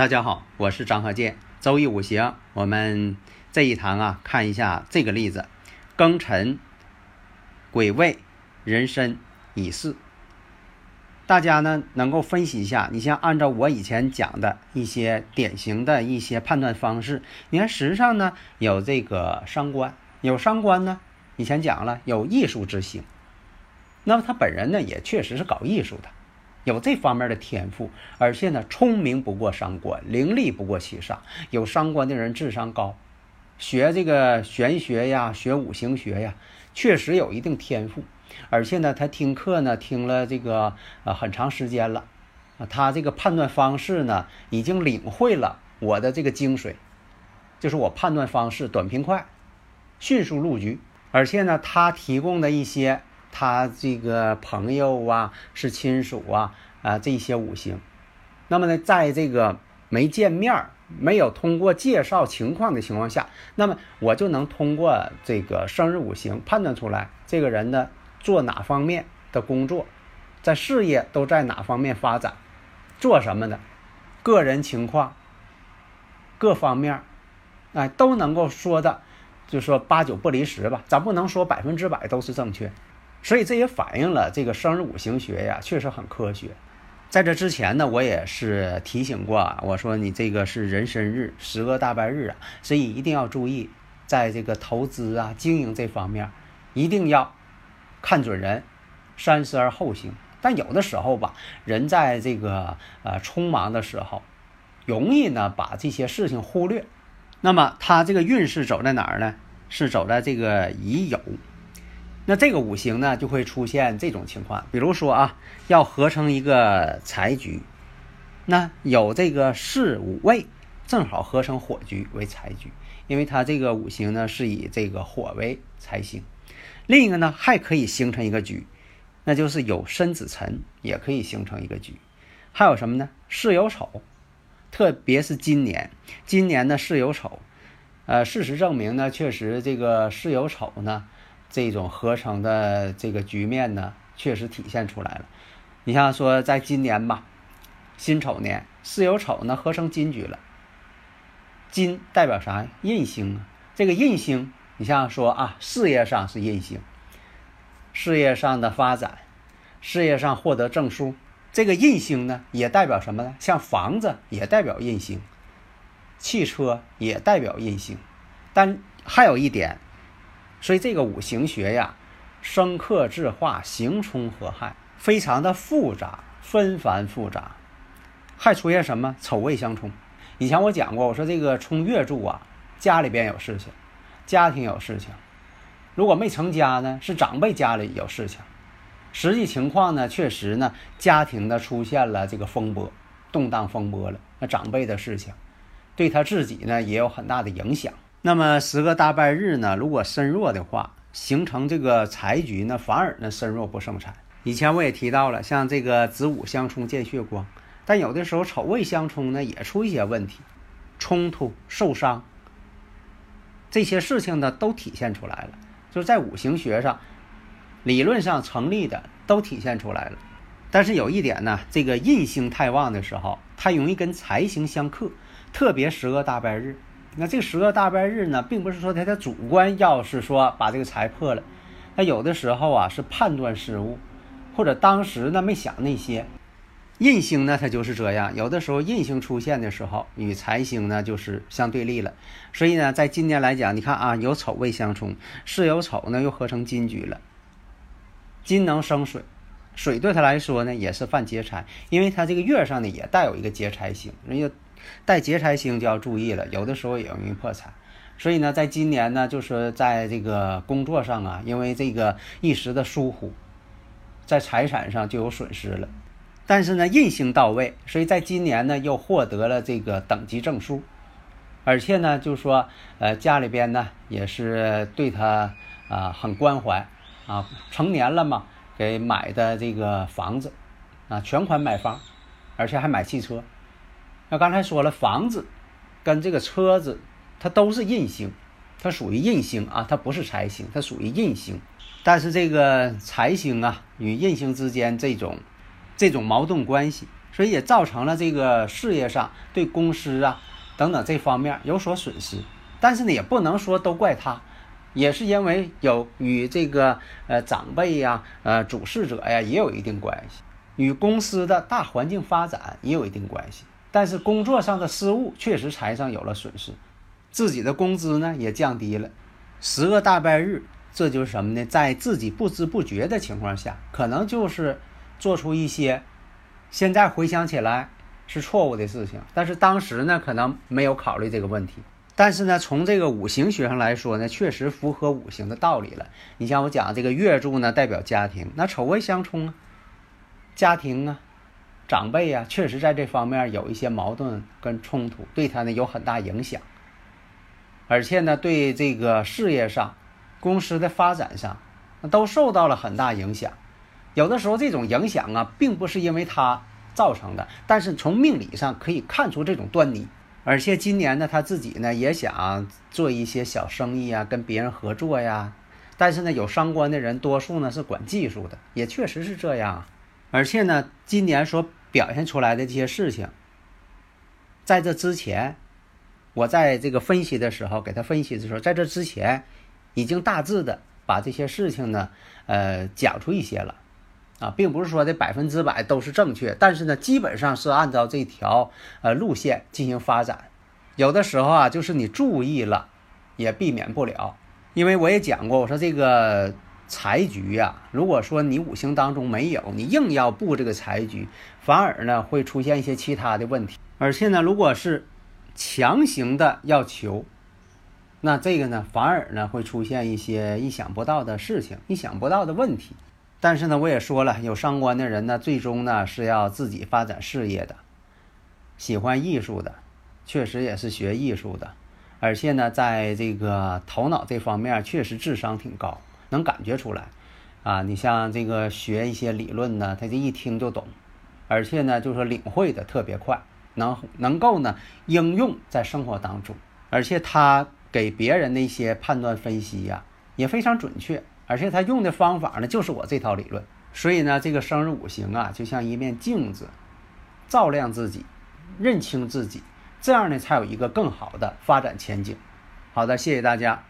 大家好，我是张和建。周易五行，我们这一堂啊，看一下这个例子：庚辰、癸未、壬申、乙巳。大家呢能够分析一下，你像按照我以前讲的一些典型的一些判断方式，你看实际上呢有这个伤官，有伤官呢，以前讲了有艺术之星，那么他本人呢也确实是搞艺术的。有这方面的天赋，而且呢，聪明不过伤官，伶俐不过七煞。有伤官的人智商高，学这个玄学呀，学五行学呀，确实有一定天赋。而且呢，他听课呢，听了这个呃很长时间了，他这个判断方式呢，已经领会了我的这个精髓，就是我判断方式短平快，迅速入局。而且呢，他提供的一些。他这个朋友啊，是亲属啊，啊这些五行，那么呢，在这个没见面、没有通过介绍情况的情况下，那么我就能通过这个生日五行判断出来，这个人呢做哪方面的工作，在事业都在哪方面发展，做什么的，个人情况，各方面，哎都能够说的，就说八九不离十吧，咱不能说百分之百都是正确。所以这也反映了这个生日五行学呀，确实很科学。在这之前呢，我也是提醒过，我说你这个是人生日，十个大半日啊，所以一定要注意，在这个投资啊、经营这方面，一定要看准人，三思而后行。但有的时候吧，人在这个呃匆忙的时候，容易呢把这些事情忽略。那么他这个运势走在哪儿呢？是走在这个乙酉。那这个五行呢，就会出现这种情况。比如说啊，要合成一个财局，那有这个巳午未，正好合成火局为财局，因为它这个五行呢是以这个火为财星。另一个呢，还可以形成一个局，那就是有申子辰也可以形成一个局。还有什么呢？巳酉丑，特别是今年，今年呢巳酉丑，呃，事实证明呢，确实这个巳酉丑呢。这种合成的这个局面呢，确实体现出来了。你像说，在今年吧，辛丑年，巳酉丑呢合成金局了。金代表啥？印星啊。这个印星，你像说啊，事业上是印星，事业上的发展，事业上获得证书。这个印星呢，也代表什么呢？像房子也代表印星，汽车也代表印星。但还有一点。所以这个五行学呀，生克制化，刑冲合害，非常的复杂，纷繁复杂，还出现什么丑未相冲？以前我讲过，我说这个冲月柱啊，家里边有事情，家庭有事情。如果没成家呢，是长辈家里有事情。实际情况呢，确实呢，家庭呢出现了这个风波，动荡风波了。那长辈的事情，对他自己呢也有很大的影响。那么十个大半日呢，如果身弱的话，形成这个财局呢，反而呢身弱不生财。以前我也提到了，像这个子午相冲见血光，但有的时候丑未相冲呢，也出一些问题，冲突、受伤，这些事情呢都体现出来了。就在五行学上，理论上成立的都体现出来了。但是有一点呢，这个印星太旺的时候，它容易跟财星相克，特别十个大半日。那这个十个大半日呢，并不是说他的主观要是说把这个财破了，那有的时候啊是判断失误，或者当时呢没想那些。印星呢，它就是这样，有的时候印星出现的时候，与财星呢就是相对立了。所以呢，在今年来讲，你看啊，有丑未相冲，巳有丑呢又合成金局了。金能生水，水对他来说呢也是犯劫财，因为他这个月上呢也带有一个劫财星，人家。带劫财星就要注意了，有的时候也容易破财，所以呢，在今年呢，就是在这个工作上啊，因为这个一时的疏忽，在财产上就有损失了。但是呢，印星到位，所以在今年呢，又获得了这个等级证书，而且呢，就说呃，家里边呢也是对他啊很关怀啊，成年了嘛，给买的这个房子啊，全款买房，而且还买汽车。那刚才说了，房子跟这个车子。它都是印星，它属于印星啊，它不是财星，它属于印星。但是这个财星啊与印星之间这种这种矛盾关系，所以也造成了这个事业上对公司啊等等这方面有所损失。但是呢，也不能说都怪他，也是因为有与这个呃长辈呀、呃主事者呀也有一定关系，与公司的大环境发展也有一定关系。但是工作上的失误确实财上有了损失。自己的工资呢也降低了，十个大拜日，这就是什么呢？在自己不知不觉的情况下，可能就是做出一些现在回想起来是错误的事情，但是当时呢可能没有考虑这个问题。但是呢，从这个五行学上来说呢，确实符合五行的道理了。你像我讲这个月柱呢，代表家庭，那丑未相冲啊，家庭啊，长辈啊，确实在这方面有一些矛盾跟冲突，对他呢有很大影响。而且呢，对这个事业上、公司的发展上，都受到了很大影响。有的时候，这种影响啊，并不是因为他造成的，但是从命理上可以看出这种端倪。而且今年呢，他自己呢也想做一些小生意啊，跟别人合作呀。但是呢，有伤官的人，多数呢是管技术的，也确实是这样。而且呢，今年所表现出来的这些事情，在这之前。我在这个分析的时候，给他分析的时候，在这之前，已经大致的把这些事情呢，呃，讲出一些了，啊，并不是说的百分之百都是正确，但是呢，基本上是按照这条呃路线进行发展。有的时候啊，就是你注意了，也避免不了，因为我也讲过，我说这个财局呀，如果说你五行当中没有，你硬要布这个财局，反而呢会出现一些其他的问题，而且呢，如果是强行的要求，那这个呢，反而呢会出现一些意想不到的事情，意想不到的问题。但是呢，我也说了，有伤官的人呢，最终呢是要自己发展事业的，喜欢艺术的，确实也是学艺术的，而且呢，在这个头脑这方面确实智商挺高，能感觉出来。啊，你像这个学一些理论呢，他这一听就懂，而且呢，就说领会的特别快。能能够呢应用在生活当中，而且他给别人的一些判断分析呀也非常准确，而且他用的方法呢就是我这套理论，所以呢这个生日五行啊就像一面镜子，照亮自己，认清自己，这样呢才有一个更好的发展前景。好的，谢谢大家。